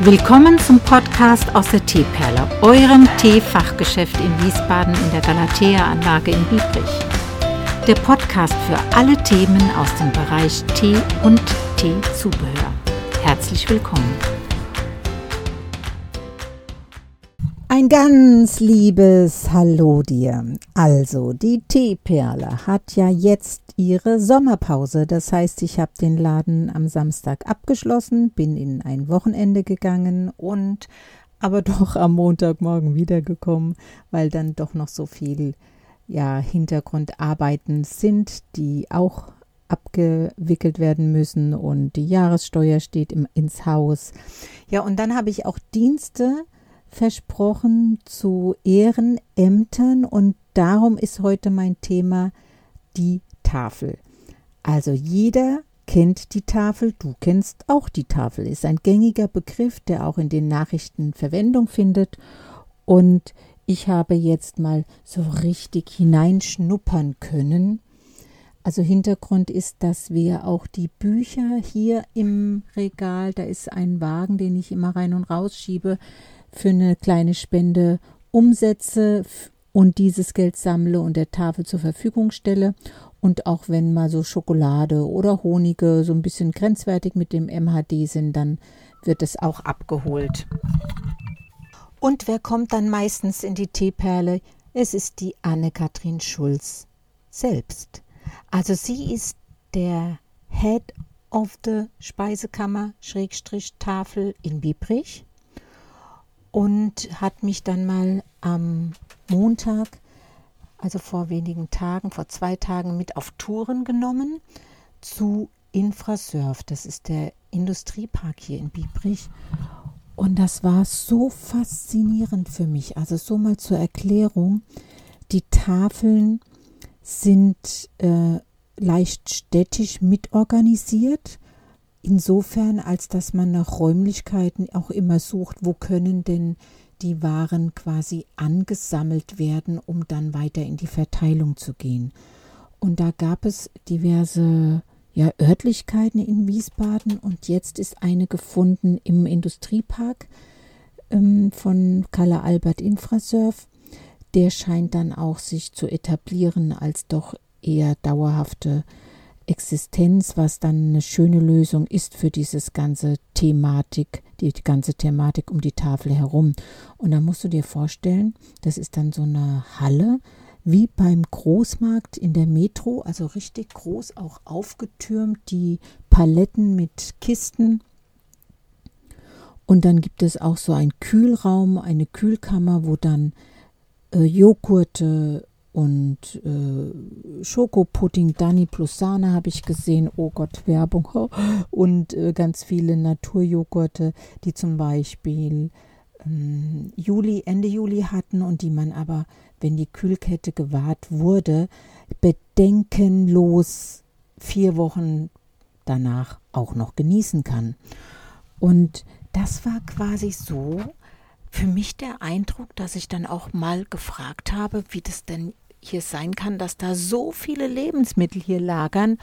Willkommen zum Podcast aus der Teeperle, eurem Teefachgeschäft in Wiesbaden in der Galatea-Anlage in Biebrich. Der Podcast für alle Themen aus dem Bereich Tee und Teezubehör. Herzlich willkommen. Ein ganz liebes Hallo dir. Also, die Teeperle hat ja jetzt ihre Sommerpause. Das heißt, ich habe den Laden am Samstag abgeschlossen, bin in ein Wochenende gegangen und aber doch am Montagmorgen wiedergekommen, weil dann doch noch so viel ja, Hintergrundarbeiten sind, die auch abgewickelt werden müssen und die Jahressteuer steht im, ins Haus. Ja, und dann habe ich auch Dienste versprochen zu Ehrenämtern und darum ist heute mein Thema die Tafel. Also jeder kennt die Tafel, du kennst auch die Tafel, ist ein gängiger Begriff, der auch in den Nachrichten Verwendung findet und ich habe jetzt mal so richtig hineinschnuppern können. Also Hintergrund ist, dass wir auch die Bücher hier im Regal, da ist ein Wagen, den ich immer rein und raus schiebe, für eine kleine Spende umsetze und dieses Geld sammle und der Tafel zur Verfügung stelle. Und auch wenn mal so Schokolade oder Honige so ein bisschen grenzwertig mit dem MHD sind, dann wird es auch abgeholt. Und wer kommt dann meistens in die Teeperle? Es ist die Anne-Kathrin Schulz selbst. Also sie ist der Head of the Speisekammer Schrägstrich Tafel in Biebrich und hat mich dann mal am Montag, also vor wenigen Tagen, vor zwei Tagen mit auf Touren genommen zu Infrasurf. Das ist der Industriepark hier in Biebrich. Und das war so faszinierend für mich. Also so mal zur Erklärung. Die Tafeln sind äh, leicht städtisch mitorganisiert insofern, als dass man nach Räumlichkeiten auch immer sucht, wo können denn die Waren quasi angesammelt werden, um dann weiter in die Verteilung zu gehen. Und da gab es diverse ja, Örtlichkeiten in Wiesbaden und jetzt ist eine gefunden im Industriepark ähm, von Kalle Albert Infrasurf. Der scheint dann auch sich zu etablieren als doch eher dauerhafte Existenz, was dann eine schöne Lösung ist für dieses ganze Thematik, die ganze Thematik um die Tafel herum. Und da musst du dir vorstellen, das ist dann so eine Halle, wie beim Großmarkt in der Metro, also richtig groß, auch aufgetürmt, die Paletten mit Kisten. Und dann gibt es auch so einen Kühlraum, eine Kühlkammer, wo dann äh, Joghurte, und äh, Schokopudding Dani plus Sahne habe ich gesehen. Oh Gott, Werbung. Und äh, ganz viele Naturjoghurte, die zum Beispiel ähm, Juli, Ende Juli hatten und die man aber, wenn die Kühlkette gewahrt wurde, bedenkenlos vier Wochen danach auch noch genießen kann. Und das war quasi so, für mich der Eindruck, dass ich dann auch mal gefragt habe, wie das denn hier sein kann, dass da so viele Lebensmittel hier lagern.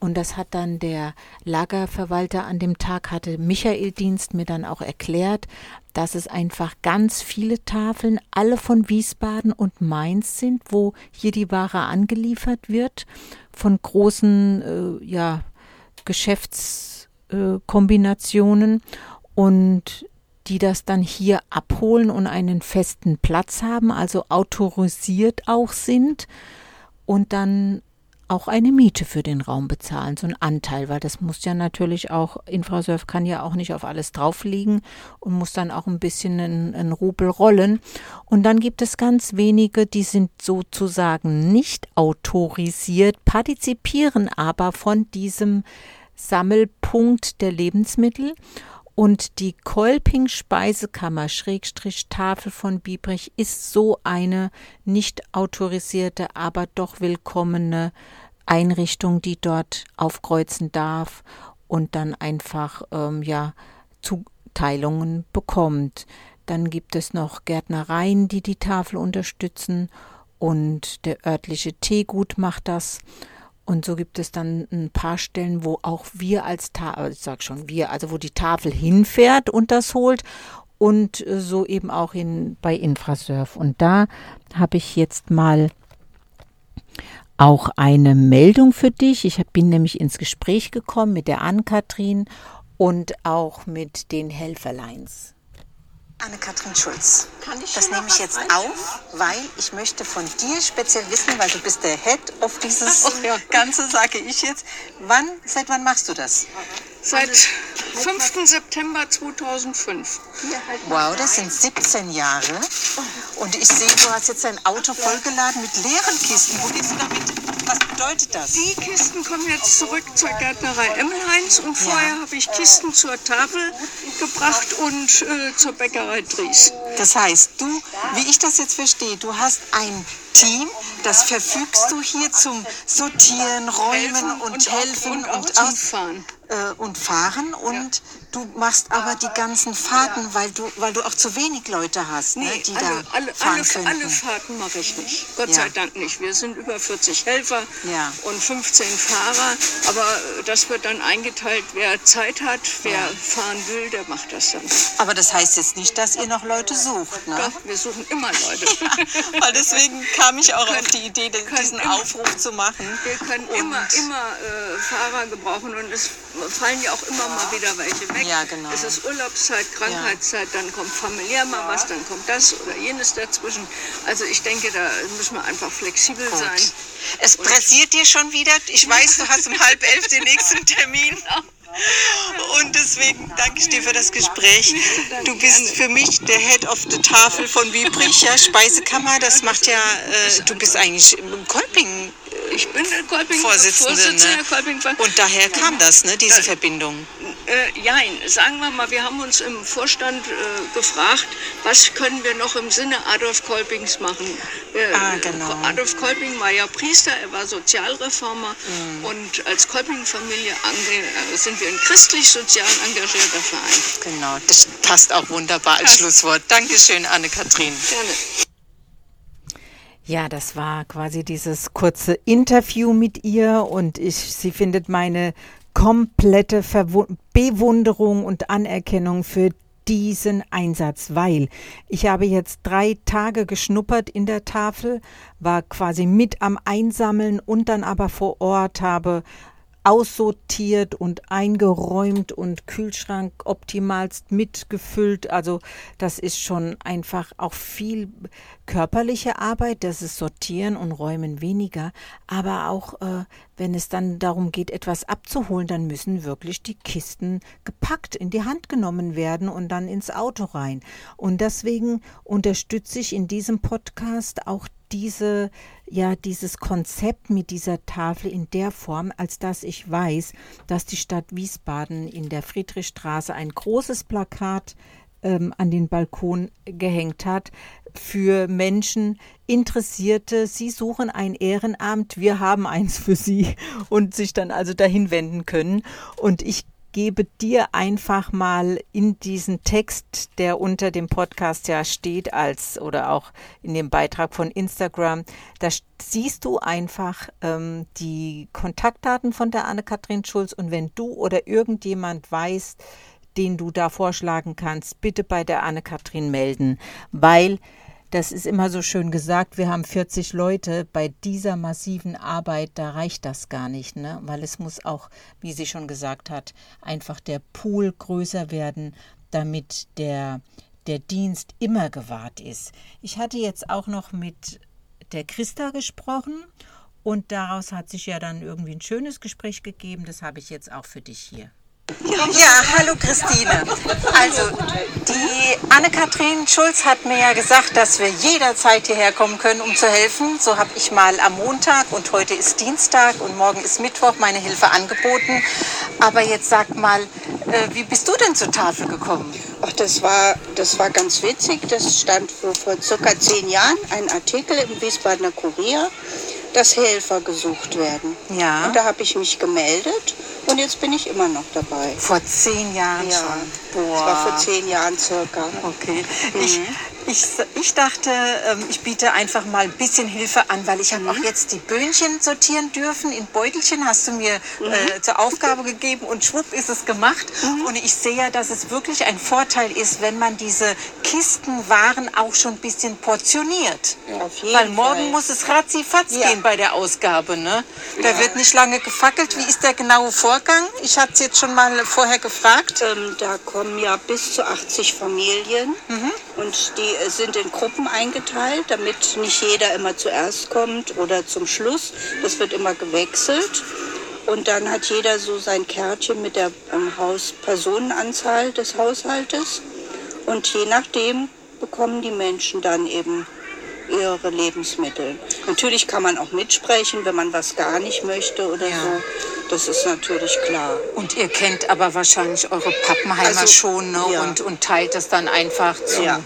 Und das hat dann der Lagerverwalter an dem Tag, hatte Michael Dienst mir dann auch erklärt, dass es einfach ganz viele Tafeln, alle von Wiesbaden und Mainz sind, wo hier die Ware angeliefert wird, von großen äh, ja, Geschäftskombinationen. Äh, und die das dann hier abholen und einen festen Platz haben, also autorisiert auch sind und dann auch eine Miete für den Raum bezahlen, so ein Anteil, weil das muss ja natürlich auch, Infrasurf kann ja auch nicht auf alles drauf liegen und muss dann auch ein bisschen einen, Rubel rollen. Und dann gibt es ganz wenige, die sind sozusagen nicht autorisiert, partizipieren aber von diesem Sammelpunkt der Lebensmittel und die Kolping-Speisekammer Schrägstrich Tafel von Biebrich ist so eine nicht autorisierte, aber doch willkommene Einrichtung, die dort aufkreuzen darf und dann einfach ähm, ja Zuteilungen bekommt. Dann gibt es noch Gärtnereien, die die Tafel unterstützen und der örtliche Teegut macht das. Und so gibt es dann ein paar Stellen, wo auch wir als Tafel, ich sag schon wir, also wo die Tafel hinfährt und das holt und äh, so eben auch in, bei Infrasurf. Und da habe ich jetzt mal auch eine Meldung für dich. Ich bin nämlich ins Gespräch gekommen mit der Ann-Kathrin und auch mit den Helferleins. Anne-Kathrin Schulz. das nehme ich jetzt auf, weil ich möchte von dir speziell wissen, weil du bist der Head of dieses Ach, ja. Ganze, sage ich jetzt. Wann, seit wann machst du das? Seit 5. September 2005. Wow, das sind 17 Jahre. Und ich sehe, du hast jetzt dein Auto vollgeladen mit leeren Kisten. Wo gehst du damit? Was bedeutet das? Die Kisten kommen jetzt zurück zur Gärtnerei Emmelheinz und vorher habe ich Kisten zur Tafel gebracht und äh, zur Bäckerei Dries. Das heißt, du, wie ich das jetzt verstehe, du hast ein Team, das verfügst du hier zum Sortieren, Räumen und, helfen und, aus, Fahren. äh, und fahren und du machst aber die ganzen Fahrten, weil du, weil du auch zu wenig Leute hast, ne, die alle, da alle, fahren alle, alle Fahrten mache ich nicht. Gott Ja. sei Dank nicht. Wir sind über 40 Helfer Ja. und 15 Fahrer. Aber äh, das wird dann eingeteilt, wer Zeit hat, wer Ja. fahren will, der macht das dann. Aber das heißt jetzt nicht, dass ihr noch Leute sucht, ne? Doch, wir suchen immer Leute. Weil deswegen kam ich auch können- auf die Idee, diesen immer- Aufruf zu machen. Wir können Und- immer, immer äh, Fahrer gebrauchen und es fallen ja auch immer mal wieder welche weg. Ja, genau. Es ist Urlaubszeit, Krankheitszeit, dann kommt familiär mal was, dann kommt das oder jenes dazwischen. Also ich denke, da müssen wir einfach flexibel Gut. sein. Es pressiert dir schon wieder. Ich weiß, du hast um halb elf den nächsten Termin. Und deswegen danke ich dir für das Gespräch. Du bist für mich der Head of the Tafel von Wiebrich, ja, Speisekammer. Das macht ja, äh, du bist eigentlich im Kolping. Ich bin Kolping Vorsitzende, Vorsitzende ne? Kolping Und daher kam das, ne, diese Verbindung. Äh, jein, sagen wir mal, wir haben uns im Vorstand äh, gefragt, was können wir noch im Sinne Adolf Kolpings machen. Äh, Ah, genau. Adolf Kolping war ja Priester, er war Sozialreformer Mhm. und als Kolping-Familie äh, sind wir ein christlich-sozial engagierter Verein. Genau, das passt auch wunderbar als Passt. Schlusswort. Dankeschön, Anne-Kathrin. Gerne. Ja, das war quasi dieses kurze Interview mit ihr und ich, sie findet meine komplette Verwu Bewunderung und Anerkennung für diesen Einsatz, weil ich habe jetzt drei Tage geschnuppert in der Tafel, war quasi mit am Einsammeln und dann aber vor Ort habe aussortiert und eingeräumt und Kühlschrank optimalst mitgefüllt. Also das ist schon einfach auch viel körperliche Arbeit, das ist Sortieren und Räumen weniger. Aber auch äh, wenn es dann darum geht, etwas abzuholen, dann müssen wirklich die Kisten gepackt, in die Hand genommen werden und dann ins Auto rein. Und deswegen unterstütze ich in diesem Podcast auch diese, ja, dieses Konzept mit dieser Tafel in der Form, als dass ich weiß, dass die Stadt Wiesbaden in der Friedrichstraße ein großes Plakat ähm, an den Balkon gehängt hat für Menschen, Interessierte. Sie suchen ein Ehrenamt, wir haben eins für sie und sich dann also dahin wenden können. Und ich gebe dir einfach mal in diesen Text, der unter dem Podcast ja steht, als oder auch in dem Beitrag von Instagram, da siehst du einfach ähm, die Kontaktdaten von der Anne-Kathrin Schulz. Und wenn du oder irgendjemand weißt, den du da vorschlagen kannst, bitte bei der Anne-Kathrin melden, weil das ist immer so schön gesagt, wir haben 40 Leute. Bei dieser massiven Arbeit, da reicht das gar nicht, ne? weil es muss auch, wie sie schon gesagt hat, einfach der Pool größer werden, damit der, der Dienst immer gewahrt ist. Ich hatte jetzt auch noch mit der Christa gesprochen und daraus hat sich ja dann irgendwie ein schönes Gespräch gegeben. Das habe ich jetzt auch für dich hier. Ja, hallo Christine. Also, die Anne-Kathrin Schulz hat mir ja gesagt, dass wir jederzeit hierher kommen können, um zu helfen. So habe ich mal am Montag und heute ist Dienstag und morgen ist Mittwoch meine Hilfe angeboten. Aber jetzt sag mal, äh, wie bist du denn zur Tafel gekommen? Ach, das war, das war ganz witzig. Das stand vor, vor circa zehn Jahren ein Artikel im Wiesbadener Kurier, dass Helfer gesucht werden. Ja. Und da habe ich mich gemeldet und jetzt bin ich immer noch dabei. Vor zehn Jahren Ja, schon. das war vor zehn Jahren circa. Okay. Ich, Ich, ich dachte, ähm, ich biete einfach mal ein bisschen Hilfe an, weil ich habe auch jetzt die Böhnchen sortieren dürfen. In Beutelchen hast du mir äh, zur Aufgabe gegeben und schwupp ist es gemacht. Und ich sehe ja, dass es wirklich ein Vorteil ist, wenn man diese Kistenwaren auch schon ein bisschen portioniert. Auf jeden Weil morgen Fall. muss es ratzifatz Ja. gehen bei der Ausgabe. Ne? Da wird nicht lange gefackelt. Wie ist der genaue Vorgang? Ich hatte es jetzt schon mal vorher gefragt. Ähm, da kommen ja bis zu 80 Familien und die äh, sind in Gruppen eingeteilt, damit nicht jeder immer zuerst kommt oder zum Schluss. Das wird immer gewechselt. Und dann hat jeder so sein Kärtchen mit der ähm, Haus Personenanzahl des Haushaltes. Und je nachdem bekommen die Menschen dann eben ihre Lebensmittel. Natürlich kann man auch mitsprechen, wenn man was gar nicht möchte oder Ja. so. Das ist natürlich klar. Und ihr kennt aber wahrscheinlich eure Pappenheimer Also, schon ne? ja. und, und teilt das dann einfach zum, Ja.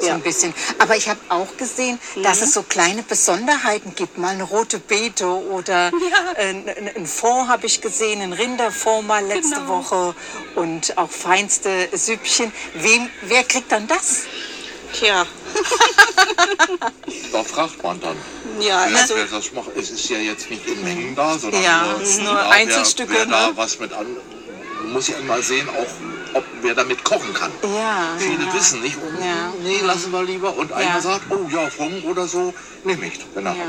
So Ja. ein bisschen. Aber ich habe auch gesehen, dass es so kleine Besonderheiten gibt. Mal eine rote Beete oder äh, n- n- ein Fond habe ich gesehen, ein Rinderfond mal letzte Genau. Woche und auch feinste Süppchen. Wem, wer kriegt dann das? Tja, Da fragt man dann. ja, Wer, also wer das macht, es ist ja jetzt nicht in Mengen da, sondern Ja, nur, es ist nur ja, Einzelstücke, Wer, wer da ne? was mit an, muss ja immer sehen, auch ob wer damit kochen kann. Ja. Viele wissen nicht, oh, Ja. nee, lassen wir lieber. Und Ja. einer sagt, oh ja, Fond oder so, nehme ich, wenn er. Ja.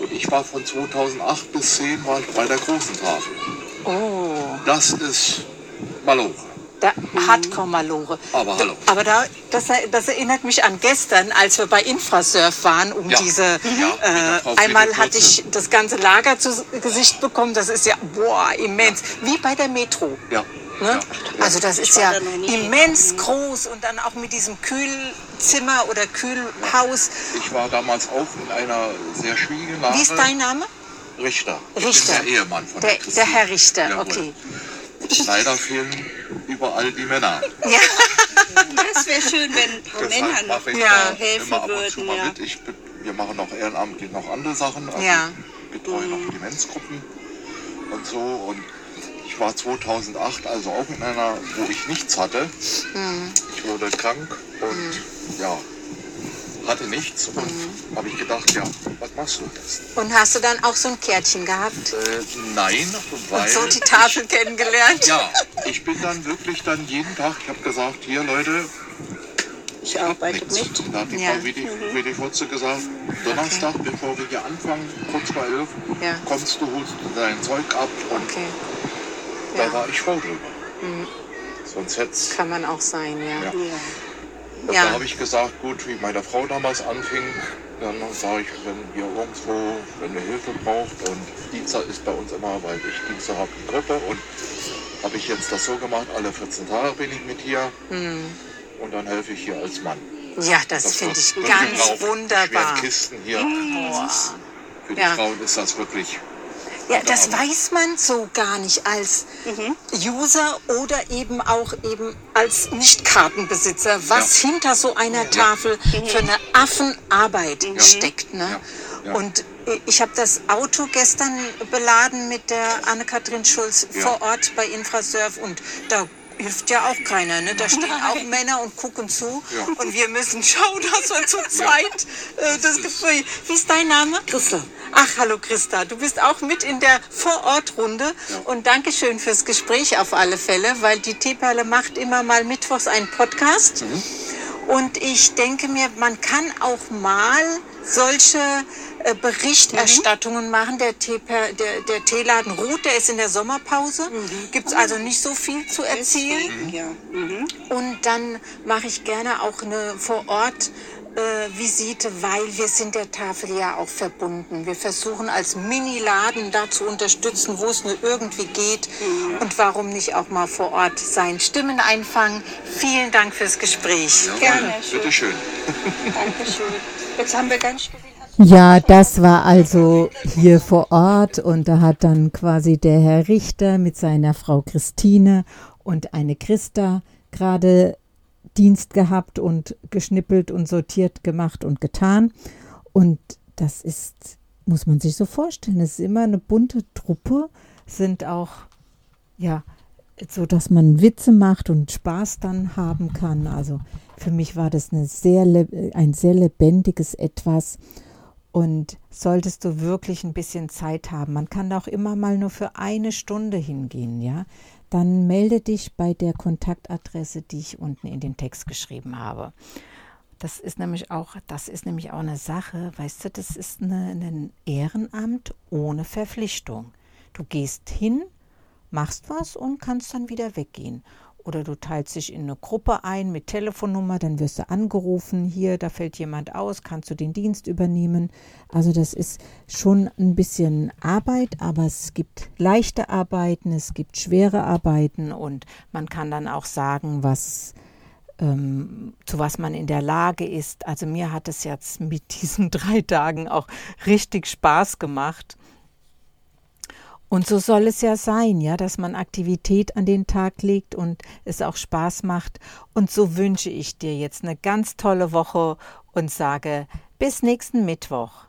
Und ich war von 2008 bis 10 war ich bei der großen Tafel. Oh. Das ist Malore. Da, Hardcore-Malore. Aber hallo. Aber da, das, das erinnert mich an gestern, als wir bei Infrasurf waren, um Ja. diese. Ja, äh, einmal hatte ich das ganze Lager zu Gesicht bekommen. Das ist ja, boah, immens. Wie bei der Metro. Ja. Ne? Also das ist ja noch immens groß und dann auch mit diesem Kühlzimmer oder Kühlhaus. Ich war damals auch in einer sehr schwierigen Lage. Wie ist dein Name? Richter. Richter. Ich bin der Ehemann von Der, der. Herr Richter, Jawohl. okay. Leider fehlen überall die Männer. Ja, das wäre schön, wenn ein paar Männer ich Ja. helfen würden. Ja. Ich, wir machen noch ehrenamtlich noch andere Sachen. Also Ja. Ich betreue noch Demenzgruppen und so. Und ich war 2008 also auch in einer, wo ich nichts hatte. Hm. Ich wurde krank und ja, hatte nichts. Und Hm. habe ich gedacht, ja, was machst du jetzt? und hast du dann auch so ein Kärtchen gehabt? Äh, nein, weil Und so die Tafel kennengelernt? Ja, ich bin dann wirklich dann jeden Tag, ich habe gesagt, hier Leute, Ich arbeite mit. Da hat die Ja. Frau Wedi, Wedi Furze gesagt, Donnerstag, bevor wir hier anfangen, kurz vor elf, Ja. kommst du, holst dein Zeug ab und Okay, da ja. war ich froh drüber. Sonst hätte es... kann man auch sein, ja. Ja. Ja. Ja. Da habe ich gesagt, gut, wie meine Frau damals anfing, dann sage ich, wenn ihr irgendwo, wenn ihr Hilfe braucht und Dienstag ist bei uns immer, weil ich Dienstag habe die Gruppe und habe ich jetzt das so gemacht, alle 14 Tage bin ich mit hier und dann helfe ich hier als Mann. Ja, das, Das finde ich ganz wunderbar. Kisten hier. Ist, für die Ja. Frauen ist das wirklich. Ja, das weiß man so gar nicht als User oder eben auch eben als Nicht-Kartenbesitzer, was hinter so einer Tafel für eine Affenarbeit steckt. Ne? Ja. Ja. Und ich habe das Auto gestern beladen mit der Anne-Kathrin Schulz Ja. vor Ort bei Infrasurf und da hilft ja auch keiner. Ne? Da stehen auch Männer und gucken zu Ja. und wir müssen schauen, dass wir zu zweit äh, das Gefühl. Wie ist dein Name? Christa. Ach, hallo Christa. Du bist auch mit in der Vorortrunde und Dankeschön fürs Gespräch auf alle Fälle, weil die Teeperle macht immer mal mittwochs einen Podcast. Und ich denke mir, man kann auch mal solche äh, Berichterstattungen machen. Der, Teeper, der, der Teeladen ruht, der ist in der Sommerpause. Gibt es also nicht so viel zu erzählen. Ja. Mhm. Und dann mache ich gerne auch eine Vor-Ort. Äh, Visite, weil wir sind der Tafel ja auch verbunden. Wir versuchen als Mini-Laden da zu unterstützen, wo es nur irgendwie geht. Und warum nicht auch mal vor Ort sein Stimmen einfangen. Vielen Dank fürs Gespräch. Gerne. Bitte schön. Dankeschön. Jetzt haben wir ganz viel. Ja, das war also hier vor Ort und da hat dann quasi der Herr Richter mit seiner Frau Christine und eine Christa gerade Dienst gehabt und geschnippelt und sortiert gemacht und getan. Und das ist, muss man sich so vorstellen, es ist immer eine bunte Truppe, sind auch, ja, so dass man Witze macht und Spaß dann haben kann. Also für mich war das eine sehr, ein sehr lebendiges etwas. Und solltest du wirklich ein bisschen Zeit haben, man kann auch immer mal nur für eine Stunde hingehen, ja, dann melde dich bei der Kontaktadresse, die ich unten in den Text geschrieben habe. Das ist nämlich auch, das ist nämlich auch eine Sache, weißt du, das ist eine, ein Ehrenamt ohne Verpflichtung. Du gehst hin, machst was und kannst dann wieder weggehen. Oder du teilst dich in eine Gruppe ein mit Telefonnummer, dann wirst du angerufen, hier, da fällt jemand aus, kannst du den Dienst übernehmen. Also das ist schon ein bisschen Arbeit, aber es gibt leichte Arbeiten, es gibt schwere Arbeiten und man kann dann auch sagen, was ähm, zu was man in der Lage ist. Also mir hat es jetzt mit diesen drei Tagen auch richtig Spaß gemacht. Und so soll es ja sein, ja, dass man Aktivität an den Tag legt und es auch Spaß macht. Und so wünsche ich dir jetzt eine ganz tolle Woche und sage bis nächsten Mittwoch.